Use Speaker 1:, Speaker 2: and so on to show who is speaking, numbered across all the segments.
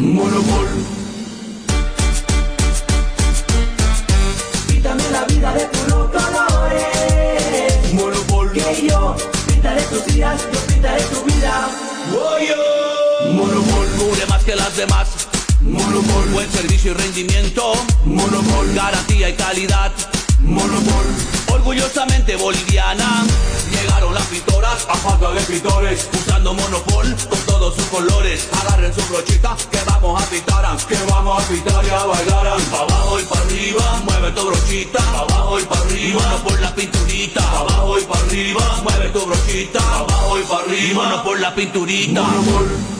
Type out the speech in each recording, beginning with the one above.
Speaker 1: Monopol. Píntame la vida de puros colores. Monopol. Que yo pintaré tus días, yo pintaré tu vida. Monopol. Cubre más que las demás. Monopol. Buen servicio y rendimiento. Monopol. Garantía y calidad. Monopol. Orgullosamente boliviana. Llegaron las pintoras a falta de pintores. Usando Monopol con todos sus colores. Agarren su brochita que vamos a pintar. Que vamos a pintar y a bailar. Pa' abajo y para arriba. Mueve tu brochita. Pa' abajo y para arriba. Monopol la pinturita. Pa' abajo y para arriba. Mueve tu brochita. Pa' abajo y para arriba. Monopol la pinturita. Monopol.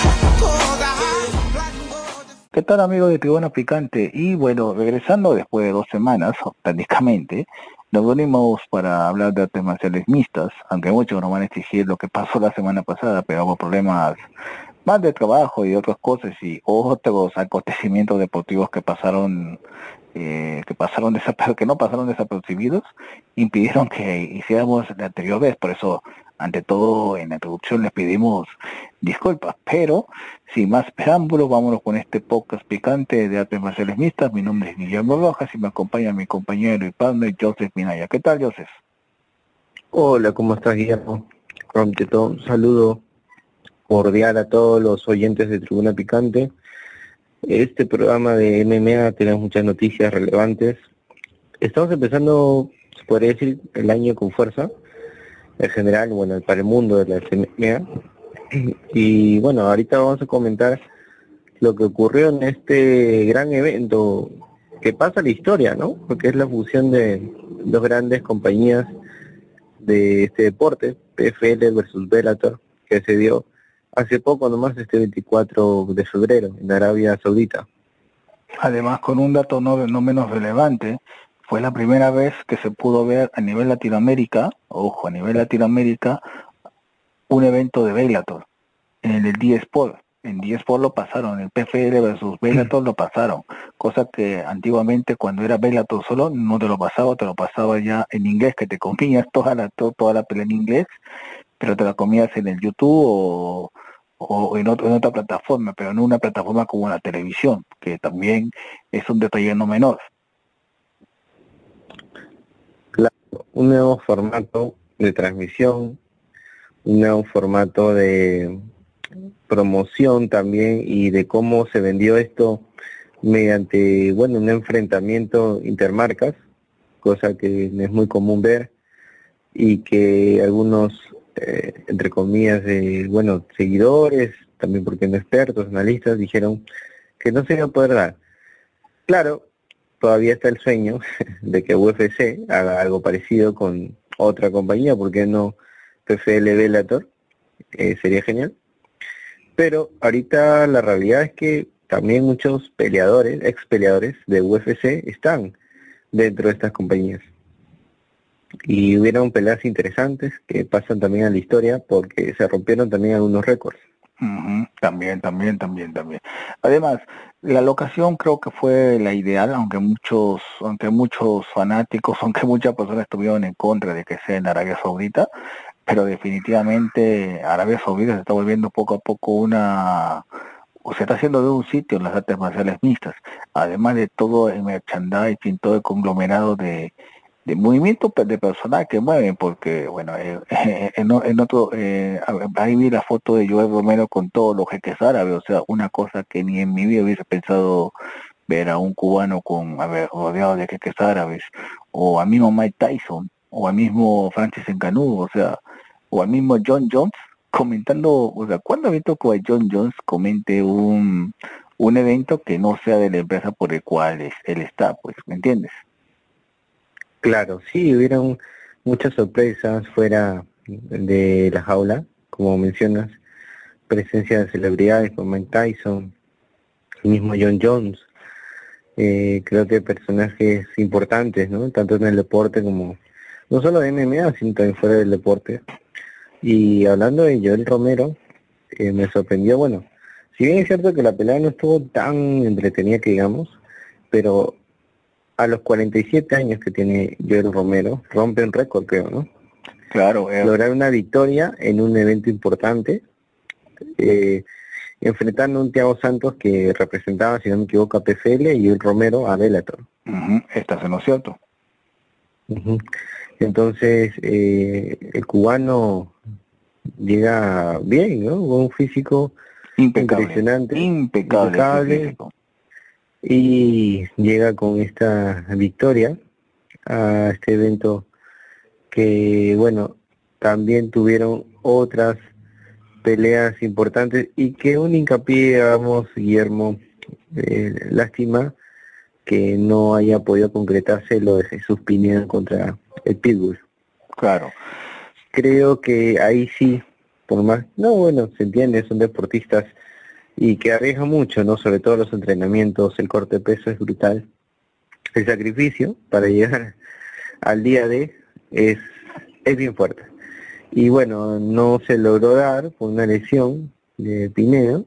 Speaker 2: ¿Qué tal amigos de Tribuna Picante? Y bueno, regresando después de dos semanas, prácticamente, nos venimos para hablar de artes marciales mixtas, aunque muchos nos van a exigir lo que pasó la semana pasada, pero hubo problemas más de trabajo y otras cosas y otros acontecimientos deportivos que pasaron eh, que pasaron que no pasaron desapercibidos impidieron que hiciéramos la anterior vez por eso ante todo en la introducción les pedimos disculpas pero sin más preámbulos vámonos con este podcast picante de artes marciales mixtas mi nombre es Guillermo Rojas y me acompaña mi compañero y partner Joseph Minaya ¿qué tal Joseph?
Speaker 3: Hola, ¿cómo estás, Guillermo? Ante todo, un saludo cordial a todos los oyentes de Tribuna Picante. Este programa de MMA tenemos muchas noticias relevantes. Estamos empezando, se podría decir, el año con fuerza, en general, bueno, para el mundo de la MMA. Y bueno, ahorita vamos a comentar lo que ocurrió en este gran evento que pasa la historia, ¿no? Porque es la fusión de dos grandes compañías de este deporte, PFL versus Bellator, que se dio hace poco nomás, este 24 de febrero, en Arabia Saudita.
Speaker 2: Además, con un dato no, no menos relevante, fue la primera vez que se pudo ver a nivel Latinoamérica, ojo, a nivel Latinoamérica, un evento de Bellator en el D-Sport. En D-Sport lo pasaron, el PFL versus Bellator lo pasaron, cosa que antiguamente cuando era Bellator solo no te lo pasaba, te lo pasaba ya en inglés, que te comías toda la, to- toda la pelea en inglés, pero te la comías en el YouTube o, o en, otro- en otra plataforma, pero no una plataforma como la televisión, que también es un detalle no menor.
Speaker 3: Claro, un nuevo formato de transmisión, un nuevo formato de promoción también y de cómo se vendió esto mediante, bueno, un enfrentamiento intermarcas, cosa que es muy común ver y que algunos, eh, entre comillas, de, bueno, seguidores, también porque no expertos, analistas, dijeron que no se iba a poder dar. Claro, todavía está el sueño de que UFC haga algo parecido con otra compañía, porque no PFL Bellator? Eh, sería genial. Pero ahorita la realidad es que también muchos peleadores, ex peleadores de UFC están dentro de estas compañías. Y hubieron peleas interesantes que pasan también a la historia porque se rompieron también algunos récords.
Speaker 2: También, también, también, también. Además, la locación creo que fue la ideal, aunque muchos, aunque muchos fanáticos, aunque muchas personas estuvieron en contra de que sea en Arabia Saudita, pero definitivamente Arabia Saudita se está volviendo poco a poco una, o se está haciendo de un sitio en las artes marciales mixtas, además de todo el merchandising, todo el conglomerado de, de movimiento de personal que mueven, porque bueno, eh, en, o- en otro, eh, a- ahí vi la foto de Joel Romero con todos los jeques árabes, o sea, una cosa que ni en mi vida hubiese pensado ver a un cubano con, a ver, rodeado de jeques árabes, o a mismo Mike Tyson, o al mismo Francis Ngannou, o sea, o al mismo John Jones comentando, o sea, ¿cuándo he visto que John Jones comente un, un evento que no sea de la empresa por el cual es- él está, pues, ¿me entiendes?
Speaker 3: Claro, sí, hubieron muchas sorpresas fuera de la jaula, como mencionas, presencia de celebridades como Mike Tyson, mismo John Jones. Eh, creo que personajes importantes, ¿no? Tanto en el deporte como, no solo de MMA, sino también fuera del deporte. Y hablando de Joel Romero, eh, me sorprendió, bueno, si bien es cierto que la pelea no estuvo tan entretenida que digamos, pero a los 47 años que tiene Joel Romero, rompe un récord, creo, ¿no?
Speaker 2: Claro. Eh.
Speaker 3: Lograr una victoria en un evento importante, eh, enfrentando a un Thiago Santos que representaba, si no me equivoco, a PFL y un Romero a Bellator.
Speaker 2: Estás en lo cierto.
Speaker 3: Entonces, eh, el cubano llega bien, ¿no? Con un físico impresionante,
Speaker 2: impecable,
Speaker 3: y llega con esta victoria a este evento que, bueno, también tuvieron otras peleas importantes y que un hincapié, vamos, Guillermo, eh, lástima que no haya podido concretarse lo de Jesús Pineda contra el Pitbull.
Speaker 2: Claro.
Speaker 3: Creo que ahí sí, por más, no, bueno, se entiende, son deportistas y que arriesgan mucho, ¿no? Sobre todo los entrenamientos, el corte de peso es brutal. El sacrificio para llegar al día de es, es bien fuerte. Y bueno, no se logró dar por una lesión de Pinedo,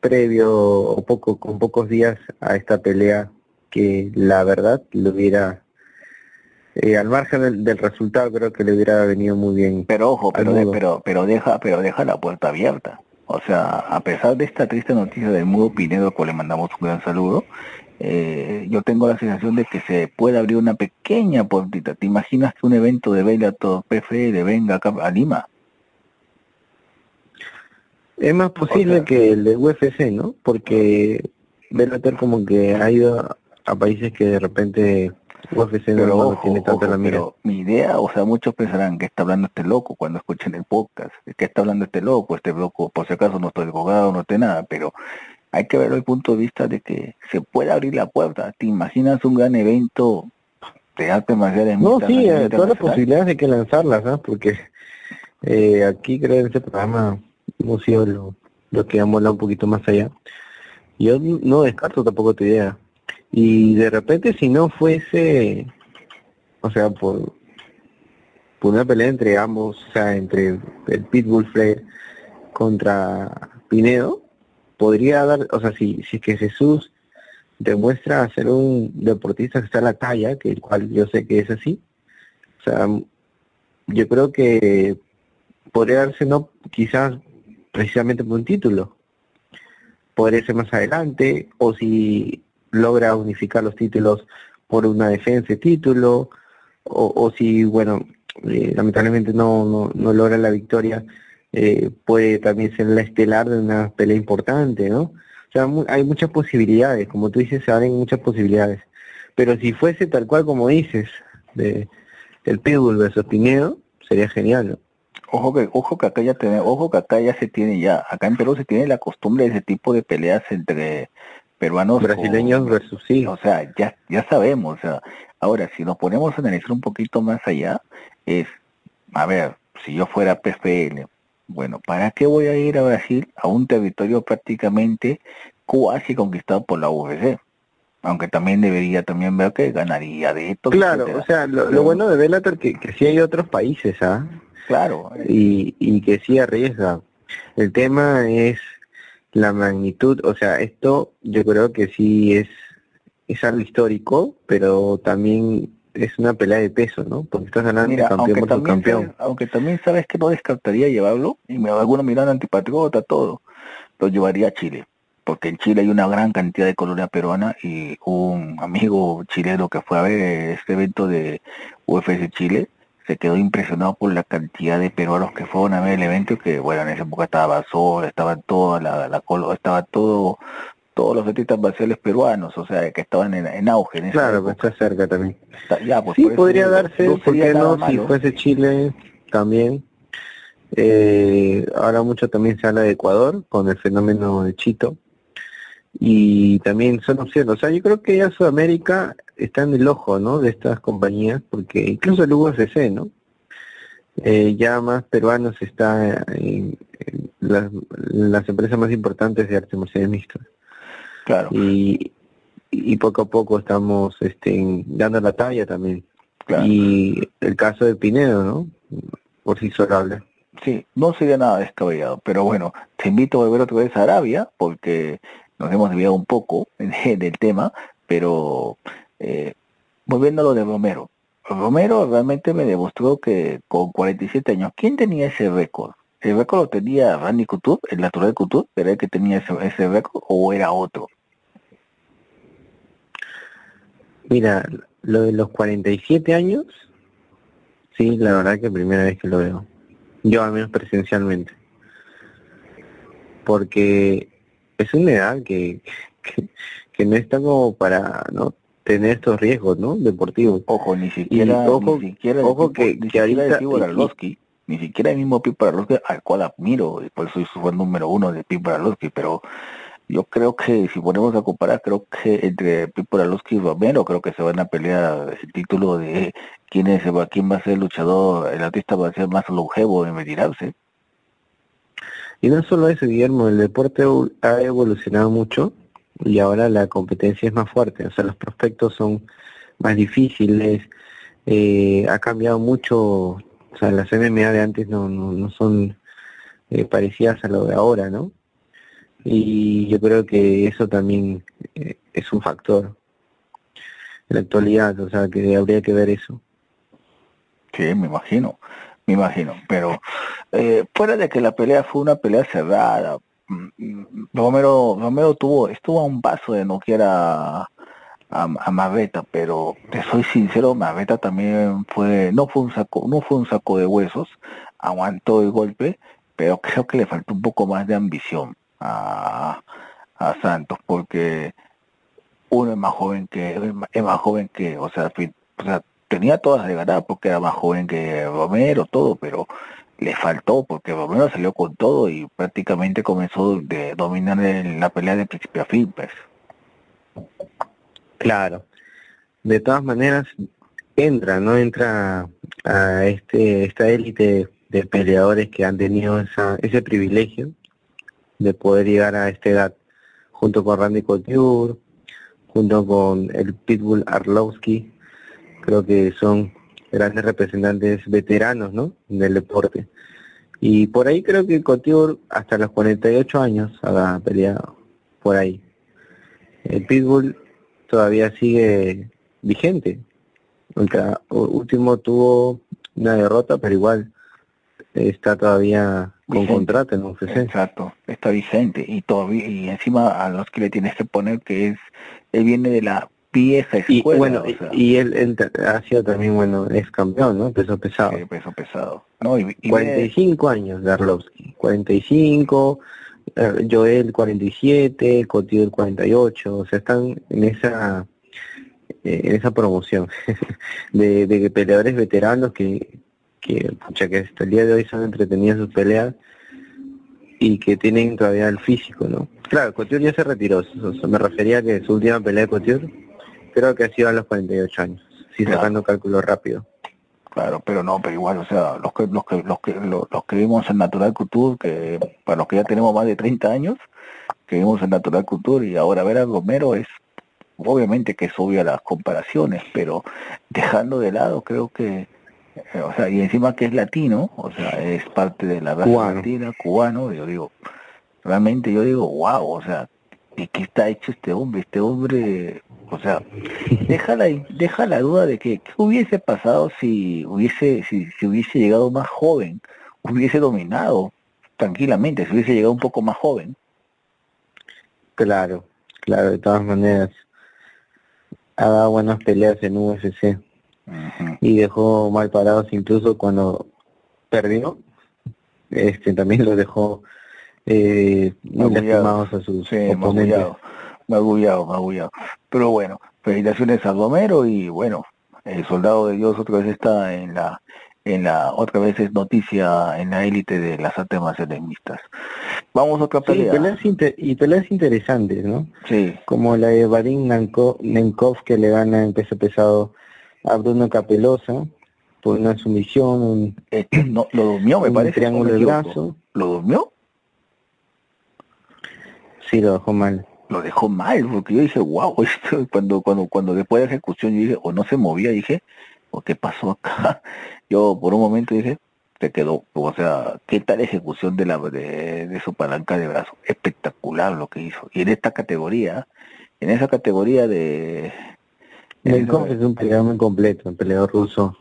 Speaker 3: previo o poco, con pocos días a esta pelea que la verdad lo hubiera eh, al margen del, resultado creo que le hubiera venido muy bien.
Speaker 2: Pero ojo, pero, pero, pero deja, pero deja la puerta abierta. O sea, a pesar de esta triste noticia del Mudo Pinedo, cual le mandamos un gran saludo, eh, yo tengo la sensación de que se puede abrir una pequeña puertita. ¿Te imaginas que un evento de Bellator PFL venga acá a Lima?
Speaker 3: Es más posible que el de UFC, ¿no? Porque Bellator como que ha ido a países que de repente UFC no, tiene tanta la mira. Pero
Speaker 2: mi idea, o sea, muchos pensarán que está hablando este loco cuando escuchen el podcast, que está hablando este loco, este loco, por si acaso no estoy abogado, no estoy nada, pero hay que verlo el punto de vista de que se puede abrir la puerta. ¿Te imaginas un gran evento de arte marcial
Speaker 3: No, sí, eh, todas las posibilidades hay que lanzarlas, ¿no? Porque eh, aquí creo en este programa hemos sido lo, lo que hemos hablado un poquito más allá. Yo no descarto tampoco tu idea. Y de repente si no fuese, o sea, por, por una pelea entre ambos, o sea, entre el Pitbull Flair contra Pinedo, podría dar, o sea, si, si es que Jesús demuestra ser un deportista que está a la talla, que el cual yo sé que es así, o sea, yo creo que podría darse no quizás precisamente por un título, podría ser más adelante, o si logra unificar los títulos por una defensa de título, o, o si, bueno, eh, lamentablemente no, no, no, logra la victoria, eh, puede también ser la estelar de una pelea importante, ¿no? O sea, hay muchas posibilidades, como tú dices, se abren muchas posibilidades. Pero si fuese tal cual como dices, de el Pitbull versus Pinedo, sería genial.
Speaker 2: Ojo que, ojo que acá ya tiene, ojo que acá ya se tiene ya, acá en Perú se tiene la costumbre de ese tipo de peleas entre peruanos
Speaker 3: brasileños versus sí.
Speaker 2: o sea ya ya sabemos o sea ahora si nos ponemos a analizar un poquito más allá es a ver si yo fuera PFL bueno para qué voy a ir a Brasil a un territorio prácticamente casi conquistado por la UFC aunque también debería también ver que ganaría de esto
Speaker 3: claro o sea lo, bueno de Bellator que que sí hay otros países ah
Speaker 2: claro
Speaker 3: y y que sí arriesga. El tema es la magnitud, o sea, esto yo creo que sí es, es algo histórico, pero también es una pelea de peso, ¿no? Porque estás hablando de campeón
Speaker 2: aunque también sabes que no descartaría llevarlo, y me algunos miran antipatriota, todo, lo llevaría a Chile, porque en Chile hay una gran cantidad de colonia peruana y un amigo chileno que fue a ver este evento de UFC Chile, se quedó impresionado por la cantidad de peruanos que fueron a ver el evento que bueno en esa época estaba Sol, estaba toda la, la estaba todo todos los artistas marciales peruanos, o sea, que estaban en, auge.
Speaker 3: claro, pues está cerca también. ya, pues, sí, podría darse, no ¿por qué no? Si fuese Chile también. Eh, ahora mucho también se habla de Ecuador con el fenómeno de Chito. Y también son opciones. O sea, yo creo que ya Sudamérica está en el ojo, ¿no? De estas compañías, porque incluso el UFC, ¿no? Eh, ya más peruanos está en, las, empresas más importantes de arte marcial mixto.
Speaker 2: Claro.
Speaker 3: Y, y poco a poco estamos este, dando la talla también. Y el caso de Pinedo, ¿no? Por sí solo habla.
Speaker 2: Sí, no sería nada descabellado, pero bueno, te invito a volver otra vez a Arabia, porque nos hemos desviado un poco del tema, pero eh, volviendo a lo de Romero. Romero realmente me demostró que con 47 años, ¿quién tenía ese récord? ¿El récord lo tenía Randy Couture, el natural Couture? ¿Era el que tenía ese, ese récord o era otro?
Speaker 3: Mira, lo de los 47 años, sí, la verdad que primera vez que lo veo. Yo al menos presencialmente. Porque es una edad que, que, no está como para no tener estos riesgos, ¿no? Deportivos.
Speaker 2: Ojo, ni siquiera,
Speaker 3: ojo,
Speaker 2: ni siquiera
Speaker 3: ojo que,
Speaker 2: ni
Speaker 3: que ahorita,
Speaker 2: ni siquiera el mismo Pip Baralowski, al cual admiro, y por eso soy su número uno de Pip Baralowski, pero yo creo que si ponemos a comparar, creo que entre Pipo Ralowski y Romero, creo que se van a pelear el título de quién es quién va a ser el luchador, el artista va a ser más longevo en retirarse.
Speaker 3: Y no solo eso, Guillermo, el deporte ha evolucionado mucho y ahora la competencia es más fuerte, o sea, los prospectos son más difíciles, eh, ha cambiado mucho, o sea, las MMA de antes no, no, no son eh, parecidas a lo de ahora, ¿no? y yo creo que eso también eh, es un factor en la actualidad, o sea, que habría que ver eso.
Speaker 2: Sí, me imagino, me imagino, pero eh, fuera de que la pelea fue una pelea cerrada, Romero, Romero tuvo, estuvo a un paso de no quiera a, a pero te soy sincero, Maveta también fue, no fue un saco, no fue un saco de huesos, aguantó el golpe, pero creo que le faltó un poco más de ambición a, a Santos porque uno es más joven que es más joven que o sea, o sea tenía todas de ganar porque era más joven que Romero todo pero le faltó porque Romero salió con todo y prácticamente comenzó de dominar la pelea de principio a fin pues.
Speaker 3: claro. De todas maneras entra no entra a este esta élite de peleadores que han tenido esa, ese privilegio de poder llegar a esta edad, junto con Randy Couture, junto con el Pitbull Arlowski, creo que son grandes representantes veteranos ¿no? del deporte. Y por ahí creo que Couture hasta los 48 años ha peleado por ahí. El Pitbull todavía sigue vigente. El último tuvo una derrota, pero igual está todavía con contrato en UFC.
Speaker 2: Exacto, está vigente y todavía y encima a los que le tienes que poner que es él viene de la vieja escuela.
Speaker 3: Y bueno, y él, ha sido también bueno, es campeón, ¿no? Peso pesado.
Speaker 2: peso pesado. No, y,
Speaker 3: 45 años de Arlovsky, 45 eh, Joel 47, el 48, o sea, están en esa eh, en esa promoción de, de peleadores veteranos que, que, pucha, que hasta el día de hoy son entretenidas sus peleas y que tienen todavía el físico, ¿no? Claro, Couture ya se retiró, me refería a que su última pelea de Couture creo que ha sido a los 48 años, si sacando cálculo rápido.
Speaker 2: Claro, pero no, pero igual, o sea, los que los que los que los, que vimos en Natural Couture, que para los que ya tenemos más de 30 años, que vimos en Natural Couture y ahora ver a Romero es obviamente que es obvia las comparaciones, pero dejando de lado creo que eh, o sea, y encima que es latino, o sea, es parte de la raza latina, cubano, yo digo, realmente yo digo, wow, o sea, ¿de qué está hecho este hombre? Este hombre, o sea, deja la, deja la duda de que qué hubiese pasado si hubiese, si, si hubiese llegado más joven, hubiese dominado tranquilamente, si hubiese llegado un poco más joven.
Speaker 3: Claro, claro, de todas maneras, ha dado buenas peleas en UFC y dejó mal parados incluso cuando perdió. Este también lo dejó eh, lastimados a sus sí, oponentes
Speaker 2: magullado, magullado. pero bueno felicitaciones a Romero y bueno el soldado de Dios otra vez está en la en la otra vez es noticia en la élite de las artes marciales mixtas. Vamos a otra pelea.
Speaker 3: y peleas interesantes, ¿no?
Speaker 2: Sí.
Speaker 3: Como la de Vadim Nenkov que le gana en peso pesado a Bruno Capelosa por una sumisión, un,
Speaker 2: este, no, lo durmió me parece.
Speaker 3: triángulo de brazo.
Speaker 2: ¿Lo durmió?
Speaker 3: Sí, lo dejó mal.
Speaker 2: lo dejó mal, porque yo dije, wow, esto, cuando, cuando, cuando después de la ejecución yo dije, o no se movía, dije, o qué pasó acá. Yo por un momento dije, se quedó, o sea, qué tal ejecución de la de, de su palanca de brazo, espectacular lo que hizo. Y en esta categoría, en esa categoría de...
Speaker 3: es un peleador muy completo, un peleador ruso,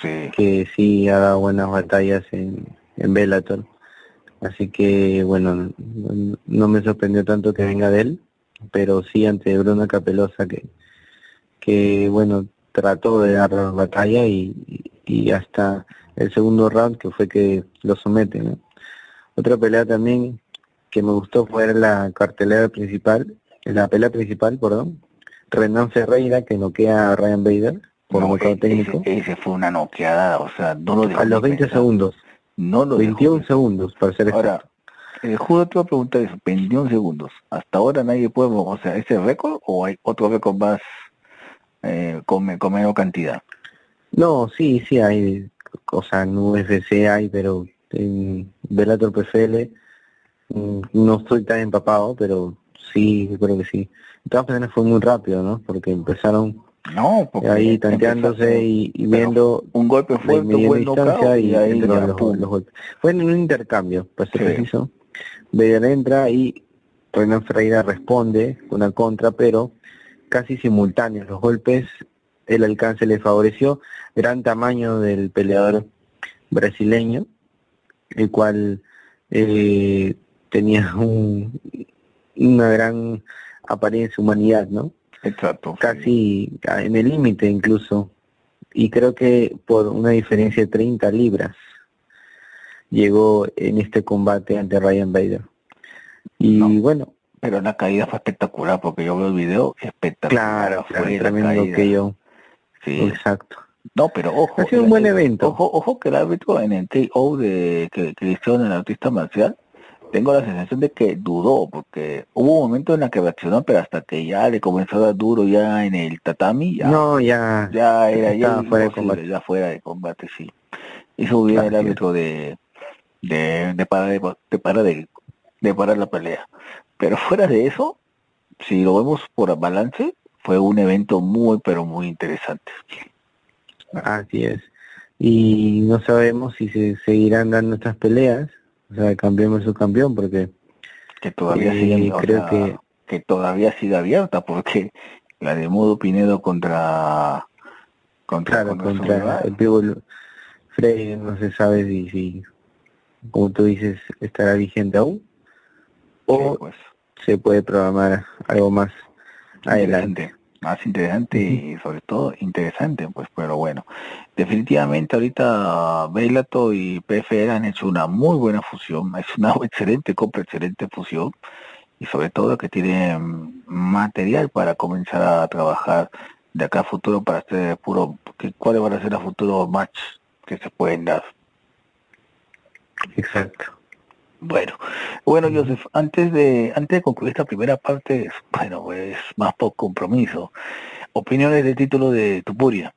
Speaker 3: que sí ha dado buenas batallas en, en Bellator. Así que, bueno, no me sorprendió tanto que venga de él, pero sí ante Bruno Capelosa que, que bueno, trató de dar batalla y, y hasta el segundo round que fue que lo somete. Otra pelea también que me gustó fue la cartelera principal, la pelea principal, perdón, Renan Ferreira que noquea a Ryan Bader por no,
Speaker 2: e-, técnico. Ese, fue una noqueada, o sea, no lo
Speaker 3: A los 20 segundos.
Speaker 2: No lo
Speaker 3: 21 segundos, para ser
Speaker 2: Ahora, eh, Judo te va a preguntar eso, 21 segundos. Hasta ahora nadie puede, o sea, ¿ese récord o hay otro récord más eh, con, con menos cantidad?
Speaker 3: No, sí, sí hay, o sea, en UFC hay, pero en Bellator PFL mm, no estoy tan empapado, pero sí, creo que sí. De todas maneras fue muy rápido, ¿no? Porque empezaron
Speaker 2: no,
Speaker 3: ahí tanteándose y, viendo
Speaker 2: un golpe fuerte, buen
Speaker 3: distancia y, ahí los, golpes. Fue en un intercambio, pues se preciso. Entra y Renan Ferreira responde una contra, pero casi simultáneos los golpes el alcance le favoreció, gran tamaño del peleador brasileño, el cual eh, tenía un, una gran apariencia, humanidad, ¿no?
Speaker 2: Exacto.
Speaker 3: Casi en el límite incluso. Y creo que por una diferencia de 30 libras llegó en este combate ante Ryan Bader. Y bueno.
Speaker 2: Pero la caída fue espectacular porque yo veo el video espectacular.
Speaker 3: Claro, fue tremendo que yo
Speaker 2: Sí.
Speaker 3: Exacto.
Speaker 2: No, pero ojo.
Speaker 3: Ha sido un buen evento.
Speaker 2: Ojo, ojo que el árbitro en el KO de que, que hicieron el artista marcial, tengo la sensación de que dudó, porque hubo un momento en la que reaccionó, pero hasta que ya le comenzó a dar duro ya en el tatami, ya,
Speaker 3: no, ya,
Speaker 2: ya era ya fuera de combate. ya fuera de combate, sí. Hizo bien el árbitro de, de, de parar, de, de, parar de, de parar la pelea. Pero fuera de eso, si lo vemos por balance, fue un evento muy, pero muy interesante.
Speaker 3: Así es. Y no sabemos si se seguirán dando estas peleas, o sea, cambiemos su campeón, porque
Speaker 2: que todavía eh, creo que que todavía sigue abierta, porque la de Modo Pinedo contra
Speaker 3: contra, contra, el Pibol Frey no se sabe si, si, como tú dices, estará vigente aún o pues. se puede programar algo más adelante.
Speaker 2: Más interesante y sobre todo interesante, pues, pero bueno. Definitivamente ahorita Bellato y PFR han hecho una muy buena fusión, es una excelente compra, excelente fusión y sobre todo que tiene material para comenzar a trabajar de acá a futuro para hacer puro, cuáles van a ser los futuros match que se pueden dar.
Speaker 3: Exacto.
Speaker 2: Bueno, bueno, Joseph, antes de antes de concluir esta primera parte, bueno, pues más por compromiso. Opiniones del título de Tupuria.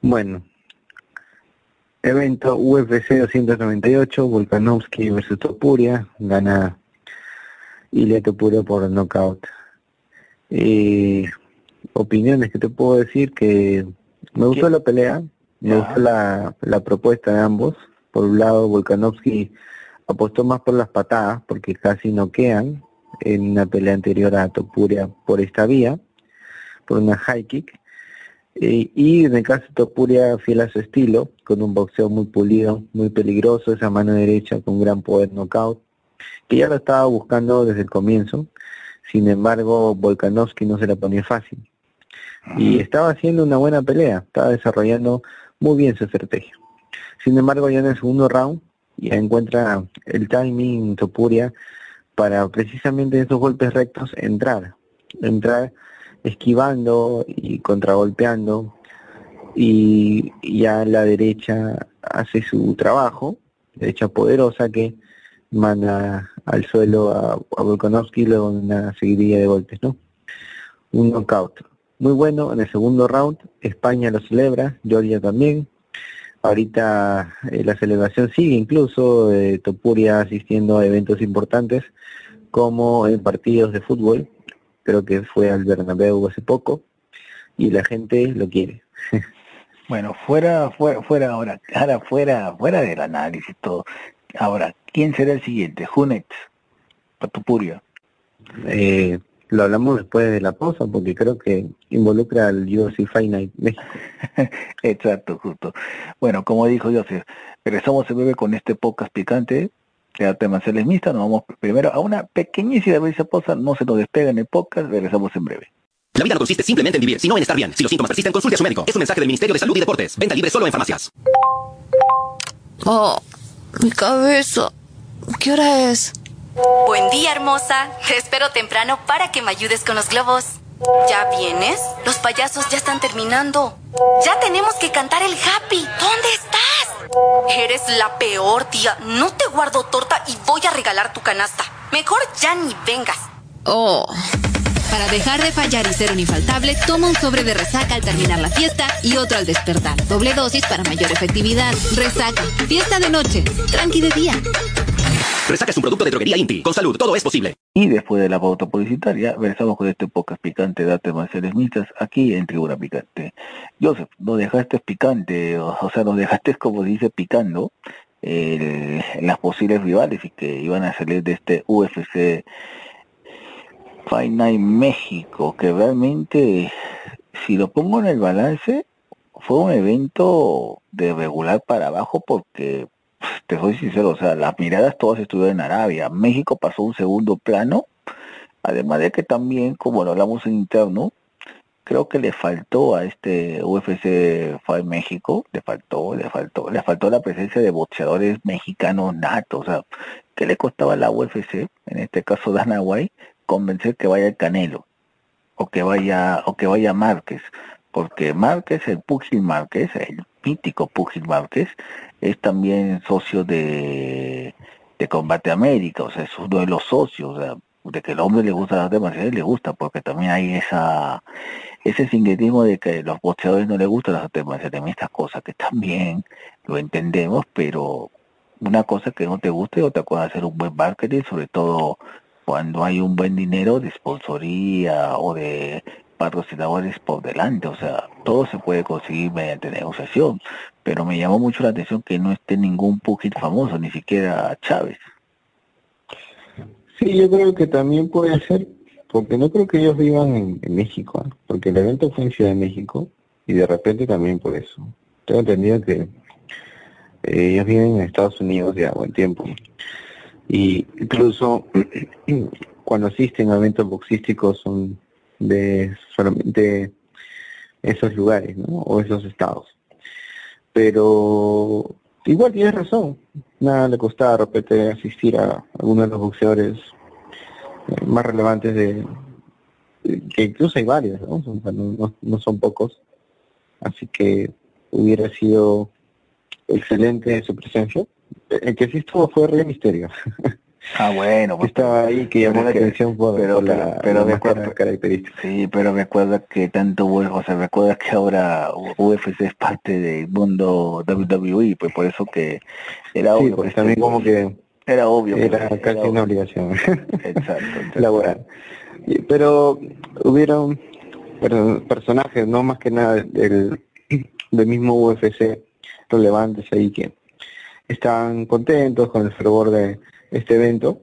Speaker 3: Bueno, evento UFC 298, Volkanovski versus Topuria, gana Ilya Topuria por knockout. Eh, opiniones que te puedo decir que me gustó la pelea, me gustó la, la propuesta de ambos, por un lado, Volkanovski apostó más por las patadas, porque casi no quedan en una pelea anterior a Topuria por esta vía, por una high kick. Eh, y en el caso de Topuria, fiel a su estilo, con un boxeo muy pulido, muy peligroso, esa mano derecha con gran poder knockout, que ya lo estaba buscando desde el comienzo. Sin embargo, Volkanovski no se la ponía fácil. Y estaba haciendo una buena pelea, estaba desarrollando muy bien su estrategia. Sin embargo, ya en el segundo round ya encuentra el timing Topuria para precisamente esos golpes rectos entrar, entrar esquivando y contragolpeando y ya la derecha hace su trabajo, derecha poderosa que manda al suelo a, a Volkanovski luego una seguidilla de golpes, ¿no? Un knockout. Muy bueno en el segundo round, España lo celebra, Georgia también, Ahorita eh, la celebración sigue incluso, eh, Topuria asistiendo a eventos importantes como en partidos de fútbol, creo que fue al Bernabéu hace poco, y la gente lo quiere.
Speaker 2: Bueno, fuera, fuera, fuera ahora, ahora fuera, fuera del análisis todo. Ahora, ¿quién será el siguiente? Junet, Patupuria.
Speaker 3: Eh, lo hablamos después de la pausa porque creo que involucra al UFC México.
Speaker 2: Exacto, justo. Bueno, como dijo Joseph, regresamos en breve con este podcast picante de arte marciales mixta. Nos vamos primero a una pequeñísima pausa, no se nos despega en el podcast, regresamos en breve.
Speaker 4: La vida no consiste simplemente en vivir, sino en estar bien. Si los síntomas persisten, consulte a su médico. Es un mensaje del Ministerio de Salud y Deportes. Venta libre solo en farmacias.
Speaker 5: Oh, mi cabeza. ¿Qué hora es?
Speaker 6: Buen día, hermosa. Te espero temprano para que me ayudes con los globos. ¿Ya vienes? Los payasos ya están terminando. Ya tenemos que cantar el happy. ¿Dónde estás? Eres la peor, tía. No te guardo torta y voy a regalar tu canasta. Mejor ya ni vengas.
Speaker 5: Oh.
Speaker 7: Para dejar de fallar y ser un infaltable, toma un sobre de resaca al terminar la fiesta y otro al despertar. Doble dosis para mayor efectividad. Resaca. Fiesta de noche. Tranqui de día.
Speaker 4: Resaca es un producto de droguería Inti. Con salud, todo es posible.
Speaker 2: Y después de la pauta publicitaria, regresamos con este podcast picante de artes marciales aquí en Tribuna Picante. Joseph, nos dejaste picante, o, sea, nos dejaste, como se dice, picando las posibles rivales y que iban a salir de este UFC Fight Night México, que realmente, si lo pongo en el balance, fue un evento de regular para abajo porque, te soy sincero, o sea, las miradas todas estuvieron en Arabia. México pasó un segundo plano, además de que también, como lo hablamos en interno, creo que le faltó a este UFC Fight México, le faltó, le faltó, le faltó la presencia de boxeadores mexicanos natos, o sea, ¿qué le costaba a la UFC, en este caso Dana White, convencer que vaya el Canelo o que vaya o que vaya Márquez porque Márquez el Pugil Márquez el mítico Pugil Márquez es también socio de, de Combate América o sea es uno de los socios de que el hombre le gusta las demás le gusta porque también hay esa ese sincretismo de que los boxeadores no les gustan las artes marciales estas cosas que también lo entendemos pero una cosa que no te guste otra cosa hacer un buen marketing sobre todo cuando hay un buen dinero de sponsoría o de patrocinadores por delante, o sea, todo se puede conseguir mediante negociación, pero me llamó mucho la atención que no esté ningún pugil famoso, ni siquiera Chávez.
Speaker 3: Sí, yo creo que también puede ser, porque no creo que ellos vivan en, México, ¿eh? porque el evento fue en Ciudad de México y de repente también por eso. Tengo entendido que eh, ellos viven en Estados Unidos ya buen tiempo y incluso cuando asisten a eventos boxísticos son de esos lugares ¿no? o esos estados pero igual tienes razón nada le costaba de repente asistir a algunos de los boxeadores eh, más relevantes de que incluso hay varios ¿no? No, no son pocos así que hubiera sido excelente su presencia el que sí estuvo fue Rey Misterio.
Speaker 2: Ah, bueno,
Speaker 3: pues, estaba ahí que llamó la atención por,
Speaker 2: pero,
Speaker 3: la,
Speaker 2: pero acuerdo,
Speaker 3: característica.
Speaker 2: Sí, pero recuerda que tanto o sea, recuerda que ahora UFC es parte del mundo WWE, pues por eso que era
Speaker 3: sí,
Speaker 2: obvio.
Speaker 3: Pues también como que
Speaker 2: era obvio.
Speaker 3: Era casi
Speaker 2: era
Speaker 3: una obligación.
Speaker 2: Exacto.
Speaker 3: Laboral. Pero hubieron personajes, no más que nada del, del mismo UFC relevantes ahí que están contentos con el fervor de este evento,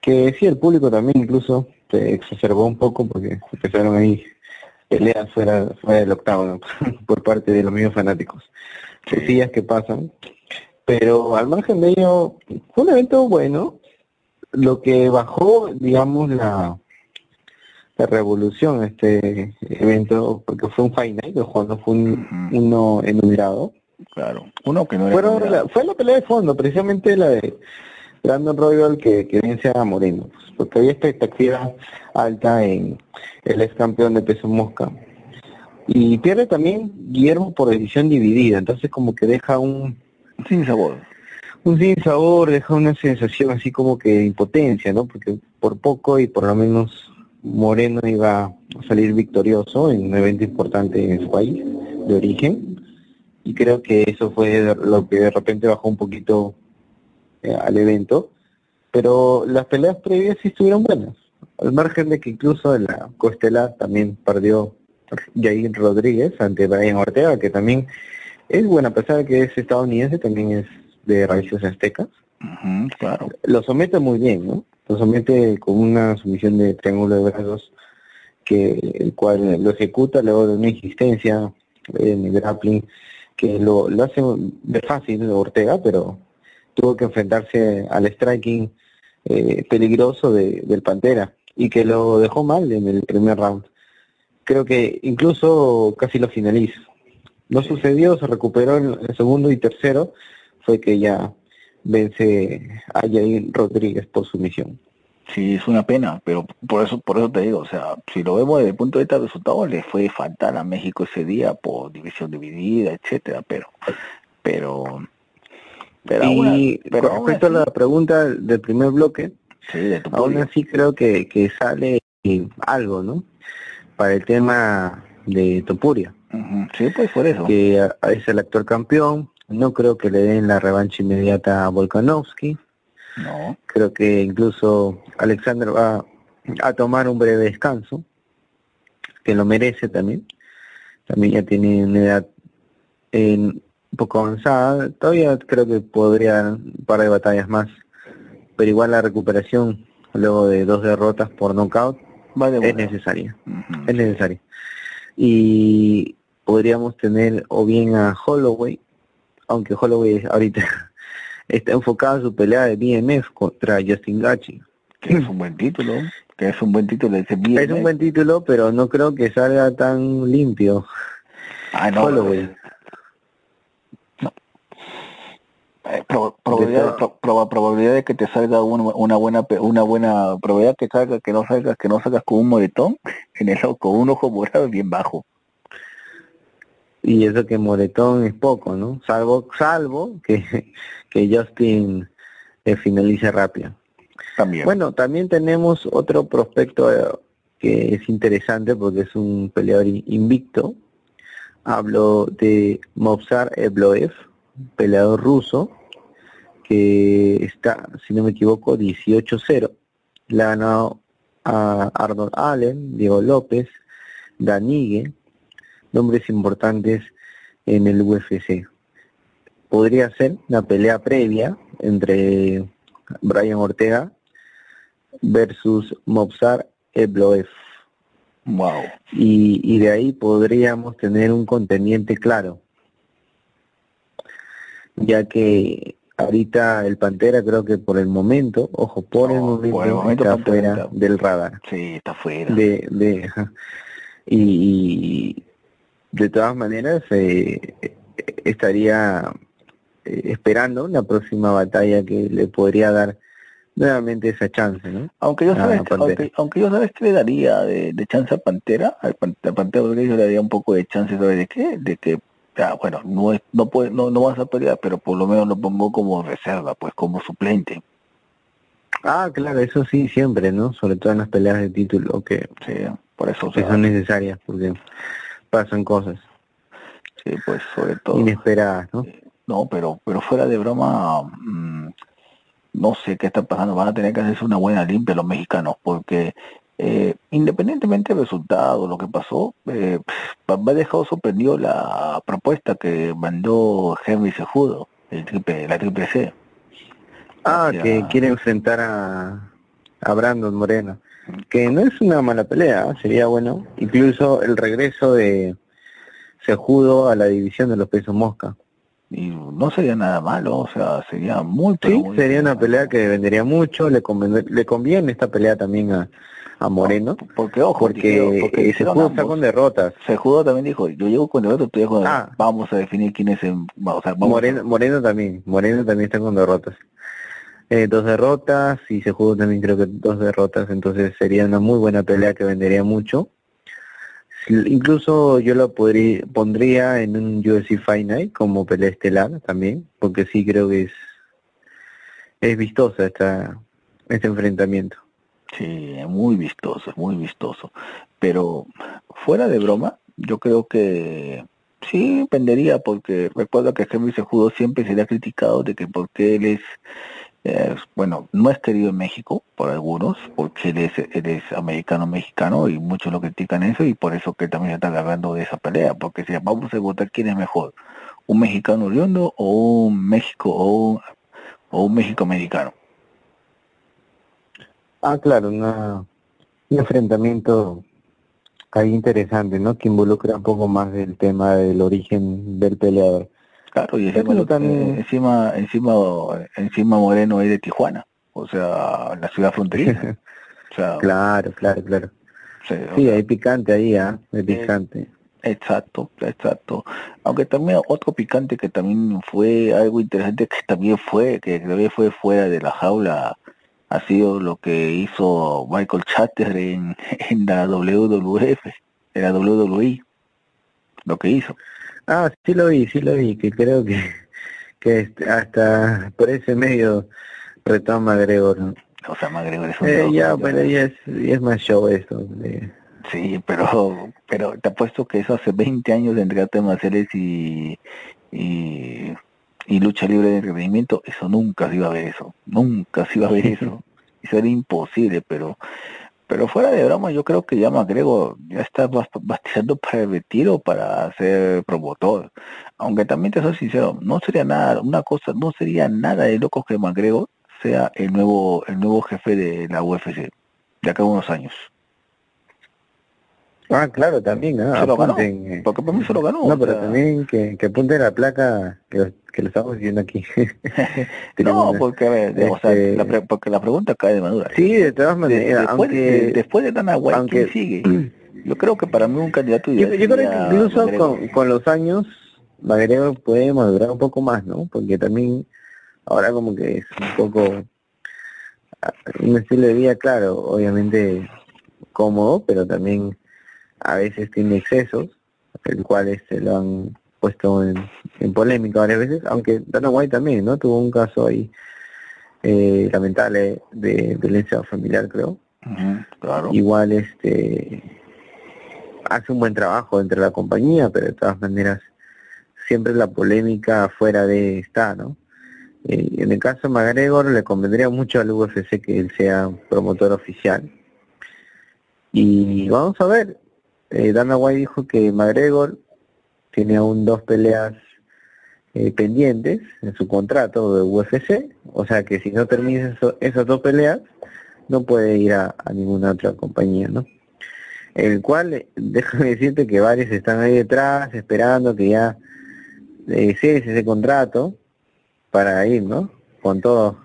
Speaker 3: que sí, el público también incluso se exacerbó un poco porque empezaron ahí peleas fuera, fuera del octavo por parte de los mismos fanáticos. Cosillas que pasan. Pero al margen de ello, fue un evento bueno. Lo que bajó, digamos, la, la revolución este evento, porque fue un final, cuando fue un, uno enumerado,
Speaker 2: Claro, uno que no era
Speaker 3: la, fue la pelea de fondo, precisamente la de Brandon Royal que, que vence a Moreno, pues, porque había expectativa alta en el ex campeón de peso mosca. Y pierde también Guillermo por decisión dividida, entonces como que deja un
Speaker 2: sin sabor.
Speaker 3: Un sin sabor, deja una sensación así como que de impotencia, ¿no? Porque por poco y por lo menos Moreno iba a salir victorioso en un evento importante en su país de origen y creo que eso fue lo que de repente bajó un poquito eh, al evento Pero las peleas previas sí estuvieron buenas. Al margen de que incluso en la costela también perdió Jair Rodríguez ante Brian Ortega, que también es buena, a pesar de que es estadounidense, también es de raíces aztecas.
Speaker 2: claro.
Speaker 3: Lo somete muy bien, ¿no? Lo somete con una sumisión de triángulo de brazos que el cual lo ejecuta luego de una insistencia en el grappling que lo, lo hace de fácil Ortega, pero tuvo que enfrentarse al striking eh, peligroso de, del Pantera y que lo dejó mal en el primer round. Creo que incluso casi lo finaliza. No sucedió, se recuperó en el segundo y tercero, fue que ya vence a Jair Rodríguez por su misión.
Speaker 2: Sí, es una pena, pero por eso por eso te digo, o sea, si lo vemos desde el punto de vista de resultados, le fue fatal a México ese día por división dividida, etcétera, pero pero
Speaker 3: pero, y con respecto a la pregunta del primer bloque,
Speaker 2: sí,
Speaker 3: aún así creo que, que sale algo, ¿no? Para el tema de Topuria.
Speaker 2: Sí, pues por eso.
Speaker 3: Que es el actor campeón, no creo que le den la revancha inmediata a Volkanovski.
Speaker 2: No.
Speaker 3: Creo que incluso Alexander va a tomar un breve descanso, que lo merece también. También ya tiene una edad en, un poco avanzada. Todavía creo que podría un par de batallas más, pero igual la recuperación luego de dos derrotas por knockout es necesaria. Es necesaria. Y podríamos tener o bien a Holloway, aunque Holloway ahorita está enfocado en su pelea de BMF contra Justin Gachi.
Speaker 2: Que es un buen título, que es un buen título ese BMF.
Speaker 3: Es un buen título, pero no creo que salga tan limpio.
Speaker 2: Ah, no.
Speaker 3: Holloway.
Speaker 2: Eh, probabilidad, de probabilidad de que te salga una buena una buena probabilidad que salga que no salgas que no salgas con un moretón en el con un ojo morado bien bajo.
Speaker 3: Y eso que moretón es poco no salvo salvo que que Justin eh, finalice rápido.
Speaker 2: También.
Speaker 3: Bueno también tenemos otro prospecto eh, que es interesante porque es un peleador invicto. Hablo de Movsar Ebloev peleador ruso que está, si no me equivoco, 18-0. Le ha ganado a Arnold Allen, Diego López, Danigue, nombres importantes en el UFC. Podría ser una pelea previa entre Brian Ortega versus Mobsar Ebloev.
Speaker 2: Wow.
Speaker 3: Y, y de ahí podríamos tener un contendiente claro ya que ahorita el Pantera creo que por el momento, ojo, por, el, momento está fuera del radar.
Speaker 2: Sí, está fuera.
Speaker 3: De, de, y, de todas maneras eh, estaría eh, esperando la próxima batalla que le podría dar nuevamente esa chance, ¿no?
Speaker 2: Aunque yo sabes, aunque, aunque, yo sabes que le daría de, de chance a Pantera, al Pantera, Pantera le daría un poco de chance, ¿sabes de qué? De que ya, bueno, no, es, no, puede, no, no vas a pelear, pero por lo menos lo pongo como reserva, pues como suplente.
Speaker 3: Ah, claro, eso sí, siempre, ¿no? Sobre todo en las peleas de título, que,
Speaker 2: sí, por eso
Speaker 3: que son necesarias, porque pasan cosas.
Speaker 2: Sí, pues sobre todo.
Speaker 3: Inesperadas, ¿no?
Speaker 2: No, pero, pero fuera de broma, mmm, no sé qué está pasando. Van a tener que hacerse una buena limpia los mexicanos, porque eh, independientemente del resultado, lo que pasó, eh, me ha dejado sorprendido la propuesta que mandó Henry Sejudo, el triple, la triple C.
Speaker 3: Ah, que quiere enfrentar a, a Brandon Moreno, que no es una mala pelea, sería bueno, incluso el regreso de Sejudo a la división de los pesos mosca.
Speaker 2: Y no sería nada malo, o sea, sería muy...
Speaker 3: Sí, sería una pelea que vendería mucho, le, le conviene esta pelea también a, a Moreno.
Speaker 2: porque ojo,
Speaker 3: porque, porque se jugó está con derrotas.
Speaker 2: Se jugó también dijo, yo llego con derrotas, tú con ah. vamos a definir quién es el, o sea,
Speaker 3: Moreno, Moreno también, Moreno también está con derrotas. Eh, dos derrotas y se jugó también creo que dos derrotas, entonces sería una muy buena pelea que vendería mucho. Incluso yo lo podría, pondría en un UFC Fight Night como pelea estelar también, porque sí creo que es es vistosa esta este enfrentamiento.
Speaker 2: Sí, muy vistoso, muy vistoso. Pero fuera de broma, yo creo que sí vendería porque recuerdo que Henry Sejudo siempre sería criticado de que porque él es es, bueno, no es querido en México por algunos, porque él es, él es americano-mexicano y muchos lo critican eso y por eso que también se está agarrando de esa pelea, porque si vamos a votar quién es mejor, un mexicano oriundo o un México o un, o un México-americano.
Speaker 3: Ah, claro, una, un enfrentamiento ahí interesante, ¿no? Que involucra un poco más del tema del origen del peleador.
Speaker 2: Claro, y encima, lo- eh, encima, encima, encima Moreno es de Tijuana, o sea, la ciudad fronteriza. O sea,
Speaker 3: Claro, claro, claro.
Speaker 2: sí,
Speaker 3: Sí,
Speaker 2: sea,
Speaker 3: hay picante ahí, ¿ah? Hay picante.
Speaker 2: Exacto, exacto. Aunque también otro picante que también fue algo interesante que también fue, que también fue fuera de la jaula, ha sido lo que hizo Michael Chatter en, en la WWF, en la WWE, lo que hizo.
Speaker 3: Ah, sí lo vi, sí lo vi, que creo que, que hasta por ese medio retoma Gregor.
Speaker 2: O sea, McGregor es un
Speaker 3: Eh, ya,
Speaker 2: ya
Speaker 3: pero ya es, ya es más show eso. de-
Speaker 2: Sí, pero pero te apuesto que eso hace 20 años entre artes marciales y, y, y lucha libre de entretenimiento, eso nunca se iba a ver eso, nunca se iba a ver eso. Eso era imposible, pero pero fuera de broma, yo creo que ya McGregor ya está bas- bateando para el retiro para ser promotor. Aunque también te soy sincero, no sería nada, una cosa, no sería nada de loco que McGregor sea el nuevo el nuevo jefe de la UFC de acá a unos años.
Speaker 3: Ah, claro, también,
Speaker 2: Se lo ganó,
Speaker 3: apunten, eh.
Speaker 2: porque para mí se lo ganó.
Speaker 3: No, pero
Speaker 2: sea,
Speaker 3: también que, que apunte la placa que, que lo estamos viendo aquí.
Speaker 2: No, porque a ver, o sea,
Speaker 3: este,
Speaker 2: la pre- porque la pregunta cae de madura.
Speaker 3: Sí, de todas maneras,
Speaker 2: después,
Speaker 3: aunque...
Speaker 2: de, después de Dana White,
Speaker 3: aunque-
Speaker 2: ¿quién sigue? Yo creo que para mí un candidato
Speaker 3: Yo,
Speaker 2: ideal
Speaker 3: yo creo que incluso con, con los años, McGregor puede madurar un poco más, ¿no? Porque también ahora como que es un poco ah, un estilo de vida, claro, obviamente cómodo, pero también a veces tiene excesos, el cual este, lo han puesto en, en polémica varias veces, aunque Dana White también, ¿no? Tuvo un caso ahí eh, lamentable de violencia familiar, creo.
Speaker 2: Claro.
Speaker 3: Igual este hace un buen trabajo dentro de la compañía, pero de todas maneras siempre la polémica fuera de está, ¿no? Eh, en el caso de McGregor le convendría mucho al UFC que él sea promotor oficial. Y vamos a ver, eh, Dana White dijo que McGregor tiene aún dos peleas eh, pendientes en su contrato de UFC, o sea que si no termina eso- esas dos peleas, no puede ir a, a ninguna otra compañía, ¿no? El cual, eh, déjame decirte que varios están ahí detrás esperando que ya eh, cese ese contrato para ir, ¿no? Con todo,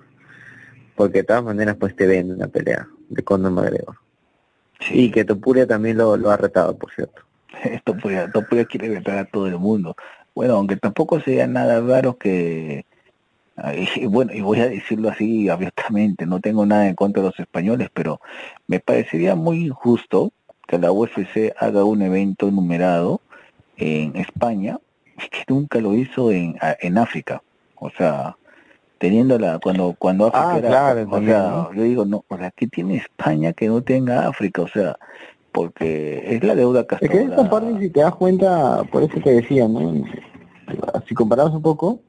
Speaker 3: porque de todas maneras pues te venden la pelea de Conor McGregor. Y que Topuria también lo, lo ha retado, por cierto.
Speaker 2: Esto puede, Topuria quiere retar a todo el mundo. Bueno, aunque tampoco sería nada raro que, bueno, y voy a decirlo así abiertamente, no tengo nada en contra de los españoles, pero me parecería muy injusto que la UFC haga un evento numerado en España y que nunca lo hizo en, a- en África. O sea, teniendo la, cuando, cuando África
Speaker 3: Ah,
Speaker 2: era,
Speaker 3: claro,
Speaker 2: o
Speaker 3: también,
Speaker 2: sea,
Speaker 3: ¿no?
Speaker 2: yo digo, no, o sea, ¿qué tiene España que no tenga África? O sea, porque es la deuda que
Speaker 3: Es que esta parte, si te das cuenta, por eso te decía, ¿no? Si comparamos un poco,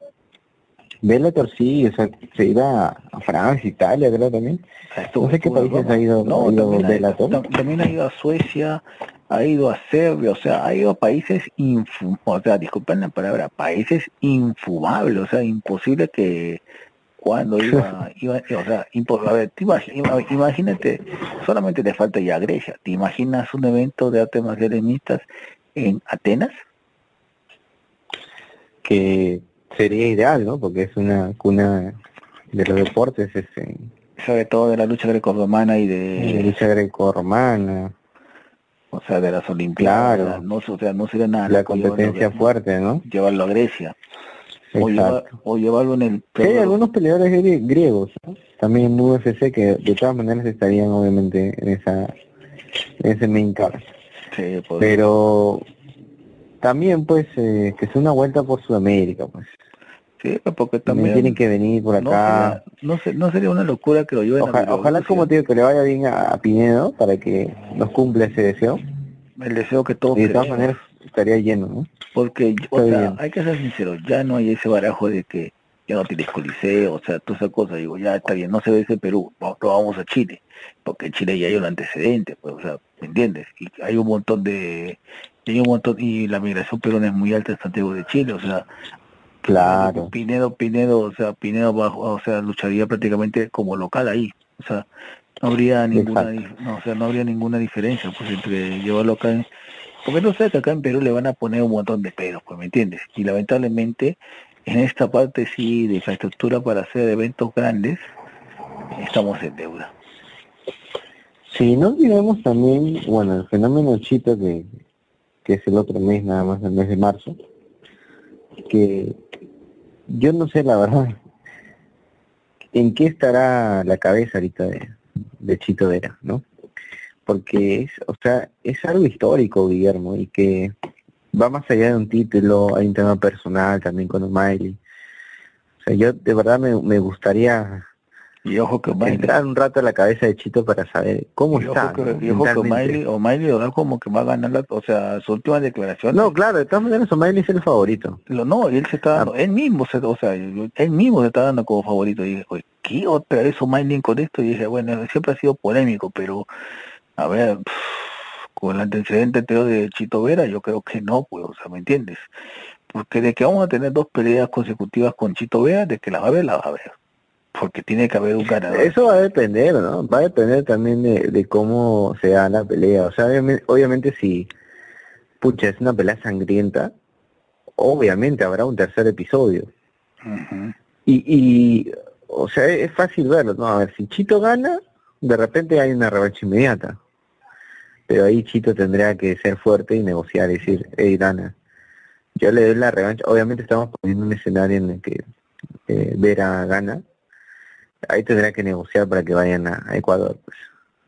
Speaker 3: Bellator sí, o sea, se iba a Francia, Italia, creo también. No sé qué países ha ido,
Speaker 2: No,
Speaker 3: ha ido
Speaker 2: también, ha, también ha ido a Suecia, ha ido a Serbia, o sea, ha ido a países infumables, o sea, disculpen la palabra, países infumables, o sea, imposible que cuando iba, iba o sea, a ver, te imag- ima- imagínate, solamente le falta ya Grecia, ¿te imaginas un evento de artes marciales en Atenas?
Speaker 3: que sería ideal, ¿no? Porque es una cuna de los deportes, es en
Speaker 2: Sobre todo de la lucha grecorromana y
Speaker 3: de
Speaker 2: de,
Speaker 3: lucha greco-romana,
Speaker 2: o sea, de las olimpiadas,
Speaker 3: Claro.
Speaker 2: no, o sea, no sería nada
Speaker 3: la
Speaker 2: llevarlo-
Speaker 3: competencia fuerte, ¿no?
Speaker 2: llevarlo a Grecia. O, lleva- o llevarlo en el
Speaker 3: Sí, hay algunos peleadores grie- griegos, ¿no? también en UFC, que de todas maneras estarían obviamente en esa en ese main card.
Speaker 2: Sí,
Speaker 3: Pero también pues eh, que sea una vuelta por Sudamérica, pues.
Speaker 2: sí, porque
Speaker 3: También tienen que venir por
Speaker 2: no
Speaker 3: acá.
Speaker 2: no, se- no sería una locura que lo lleven a
Speaker 3: Ojalá, ojalá
Speaker 2: Bielorrusia.
Speaker 3: como te digo, que le vaya bien a, a Pinedo para que nos cumpla ese deseo.
Speaker 2: el deseo que todos
Speaker 3: de todas
Speaker 2: queremos.
Speaker 3: Estaría lleno, ¿no?
Speaker 2: porque o sea, hay que ser sinceros ya no hay ese barajo de que ya no tienes coliseo, o sea, toda esa cosa, digo, ya está bien, no se ve ese Perú, vamos, vamos a Chile, porque en Chile ya hay un antecedente, pues, o sea, ¿me entiendes? Y hay un montón de, hay un montón, y la migración peruana es muy alta en Santiago de Chile, o sea,
Speaker 3: Claro.
Speaker 2: Pinedo, Pinedo, o sea, Pinedo bajo, o sea, lucharía prácticamente como local ahí, o sea, no habría ninguna, no, o sea, no habría ninguna diferencia, pues, entre llevarlo acá en, porque no que acá en Perú le van a poner un montón de pedos, pues, ¿me entiendes? Y lamentablemente, en esta parte sí, de infraestructura para hacer eventos grandes, estamos en deuda.
Speaker 3: Sí, no olvidemos también, bueno, el fenómeno Chito que, que es el otro mes, nada más el mes de marzo, que yo no sé la verdad en qué estará la cabeza ahorita de, de Chito Vera, ¿no? Porque es, o sea, es algo histórico, Guillermo, y que va más allá de un título, hay un tema personal también con O'Malley. O sea, yo de verdad me, me gustaría
Speaker 2: Y ojo que O'Malley,
Speaker 3: entrar un rato a la cabeza de Chito para saber cómo
Speaker 2: y
Speaker 3: está.
Speaker 2: ojo que,
Speaker 3: ¿no?
Speaker 2: y ojo que. O'Malley, O'Malley ahora como que va a ganar, la, o sea, su última declaración,
Speaker 3: No, claro, de todas maneras O'Malley es el favorito.
Speaker 2: Lo, no, él se está dando, él mismo, se, o sea, él mismo se está dando como favorito. Y dije, oye, ¿qué otra vez O'Malley con esto? Y dije, bueno, siempre ha sido polémico, pero, a ver, pff, con el antecedente anterior de Chito Vera, yo creo que no, pues, o sea, ¿me entiendes? Porque de que vamos a tener dos peleas consecutivas con Chito Vera, de que las va a ver, las va a ver. Porque tiene que haber un ganador.
Speaker 3: Eso va a depender, ¿no? Va a depender también de, de cómo se da la pelea. O sea, obviamente, obviamente si, pucha, es una pelea sangrienta, obviamente habrá un tercer episodio. Y, y o sea, es fácil verlo, ¿no? A ver, si Chito gana, de repente hay una revancha inmediata. Pero ahí Chito tendría que ser fuerte y negociar, y decir, hey, Dana, yo le doy la revancha. Obviamente estamos poniendo un escenario en el que eh, Vera gana. Ahí tendrá que negociar para que vayan a, a Ecuador. Pues.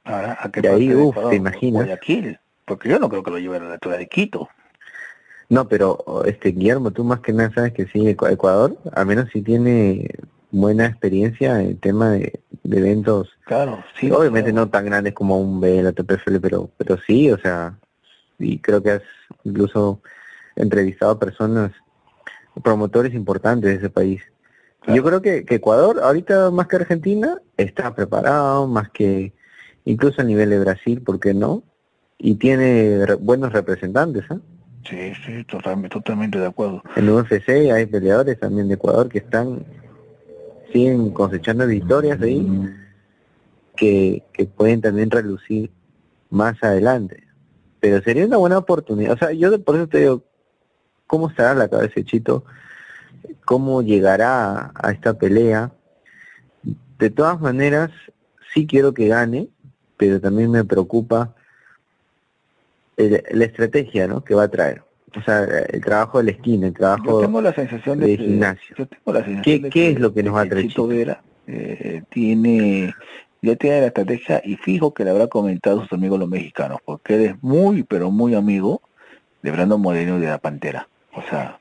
Speaker 2: Ahora, ¿a qué
Speaker 3: Y ahí,
Speaker 2: parte de
Speaker 3: uf,
Speaker 2: Ecuador?
Speaker 3: ¿te imaginas?
Speaker 2: Guayaquil. Porque yo no creo que lo lleven a la altura de Quito.
Speaker 3: No, pero este Guillermo, tú más que nada sabes que sí, Ecu- Ecuador, al menos si tiene buena experiencia en el tema de, de eventos
Speaker 2: Claro, sí.
Speaker 3: Obviamente no tan grandes como un B, la TPFL, pero, pero sí, o sea, y creo que has incluso entrevistado a personas, promotores importantes de ese país. Y Yo creo que, que Ecuador, ahorita más que Argentina, está preparado, más que incluso a nivel de Brasil, ¿por qué no? Y tiene re- buenos representantes, ¿ah?
Speaker 2: Sí, sí, totalmente, totalmente de acuerdo.
Speaker 3: En UFC hay peleadores también de Ecuador que están, siguen cosechando victorias ahí, que, que pueden también relucir más adelante. Pero sería una buena oportunidad. O sea, yo por eso te digo, ¿cómo estará la cabeza de Chito? ¿Cómo llegará a, esta pelea? De todas maneras, sí quiero que gane, pero también me preocupa el- la estrategia ¿no? que va a traer. O sea, el trabajo de la esquina, el
Speaker 2: Yo
Speaker 3: trabajo
Speaker 2: tengo la sensación de,
Speaker 3: de
Speaker 2: que,
Speaker 3: gimnasio.
Speaker 2: yo tengo la sensación
Speaker 3: ¿Qué,
Speaker 2: de
Speaker 3: qué es lo que nos va a traer
Speaker 2: Chito
Speaker 3: Chito?
Speaker 2: Vera eh, tiene ya tiene la estrategia y fijo que le habrá comentado a sus amigos los mexicanos, porque él es muy, pero muy amigo de Brandon Moreno y de la Pantera. O sea,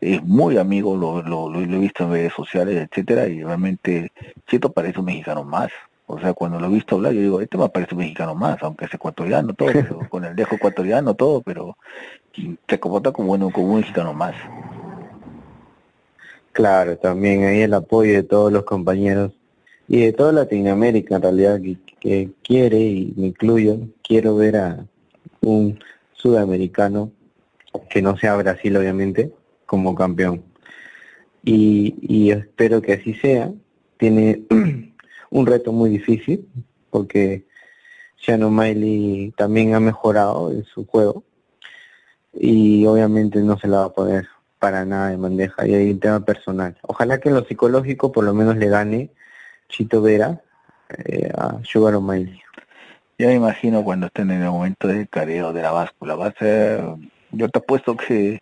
Speaker 2: es muy amigo, lo, lo, lo- lo he visto en redes sociales, etcétera, y realmente Chito parece un mexicano más. O sea, cuando lo he visto hablar, yo digo, este me parece un mexicano más, aunque es ecuatoriano, todo, pero con el dejo ecuatoriano, todo, pero se comporta como, bueno, como un mexicano más.
Speaker 3: Claro, también ahí el apoyo de todos los compañeros y de toda Latinoamérica en realidad que, quiere, y me incluyo, quiero ver a un sudamericano, que no sea Brasil obviamente, como campeón. Y, y espero que así sea. Tiene un reto muy difícil, porque Sean O'Malley también ha mejorado en su juego, y obviamente no se la va a poner para nada de bandeja y hay un tema personal. Ojalá que en lo psicológico por lo menos le gane Chito Vera eh, a Sugar O'Malley.
Speaker 2: Ya me imagino cuando estén en el momento del careo de la báscula. Va a ser, yo te apuesto que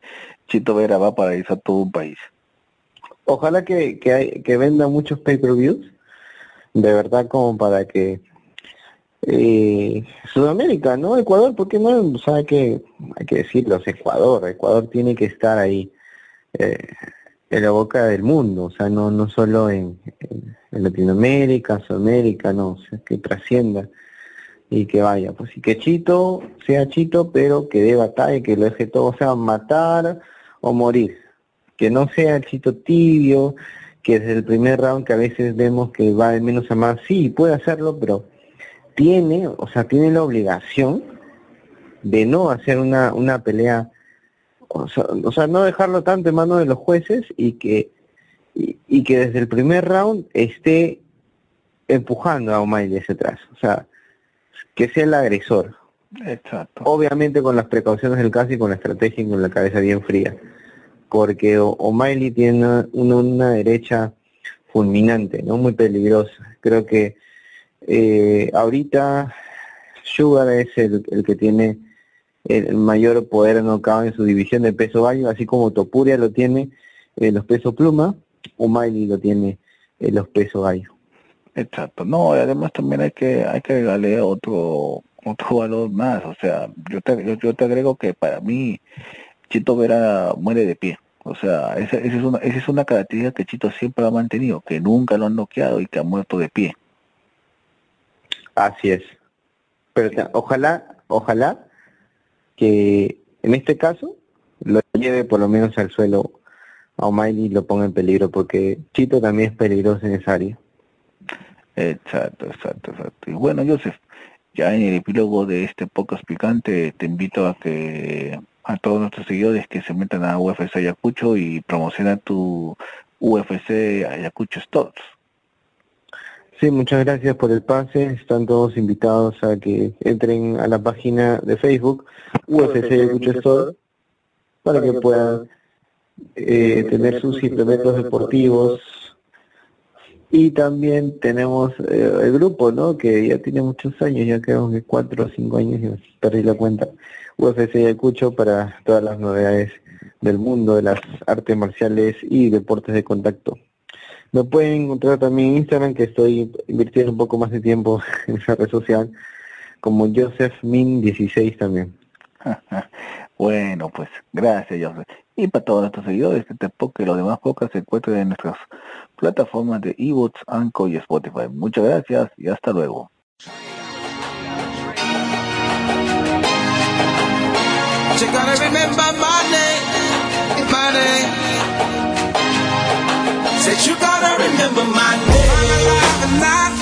Speaker 2: Chito Vera va a paralizar todo un país.
Speaker 3: Ojalá que, que, hay- que venda muchos pay-per-views, de verdad como para que eh, Sudamérica, ¿no? Ecuador, ¿por qué no? O sea, hay que, hay que decirlo, es Ecuador, Ecuador tiene que estar ahí eh, en la boca del mundo, o sea, no, no solo en, en- en Latinoamérica, Sudamérica, no, o sea, que trascienda y que vaya, pues y que Chito sea Chito, pero que dé batalla, que lo deje todo, o sea, matar o morir, que no sea Chito tibio, que desde el primer round que a veces vemos que va de menos a más, sí, puede hacerlo, pero tiene, o sea, tiene la obligación de no hacer una, una pelea, o sea, o sea, no dejarlo tanto en manos de los jueces y que, y, que desde el primer round esté empujando a O'Malley hacia atrás, o sea, que sea el agresor.
Speaker 2: Exacto.
Speaker 3: Obviamente con las precauciones del caso y con la estrategia y con la cabeza bien fría, porque O'Malley tiene una, una derecha fulminante, no muy peligrosa. Creo que eh, ahorita Sugar es el, el que tiene el mayor poder knockout en su división de peso gallo, así como Topuria lo tiene en los pesos pluma, o Miley lo tiene en los pesos gallo.
Speaker 2: Exacto, no, además también hay que hay que agregarle otro otro valor más, o sea, yo te, yo, te agrego que para mí Chito Vera muere de pie, o sea, esa, esa, es una, esa es una característica que Chito siempre ha mantenido, que nunca lo han noqueado y que ha muerto de pie.
Speaker 3: Así es. Pero ojalá, ojalá que en este caso lo lleve por lo menos al suelo a O'Malley lo ponga en peligro, porque Chito también es peligroso en esa área.
Speaker 2: Exacto, exacto, exacto. Y bueno, Joseph, ya en el epílogo de este podcast picante te invito a que a todos nuestros seguidores que se metan a UFC Ayacucho y promocionen tu UFC Ayacucho Stores.
Speaker 3: Sí, muchas gracias por el pase. Están todos invitados a que entren a la página de Facebook UFC Store para que puedan eh, tener sus implementos deportivos. Y también tenemos eh, el grupo, ¿no? Que ya tiene muchos años, ya creo que cuatro o cinco años, y perdí la cuenta. UFC Ayacucho para todas las novedades del mundo de las artes marciales y deportes de contacto. Me pueden encontrar también en Instagram, que estoy invirtiendo un poco más de tiempo en esa red social, como Joseph Min 16 también.
Speaker 2: bueno, pues gracias Joseph. Y para todos nuestros seguidores, este podcast y los demás podcasts se encuentran en nuestras plataformas de eBooks, Anchor y Spotify. Muchas gracias y hasta luego.
Speaker 8: Said you gotta remember my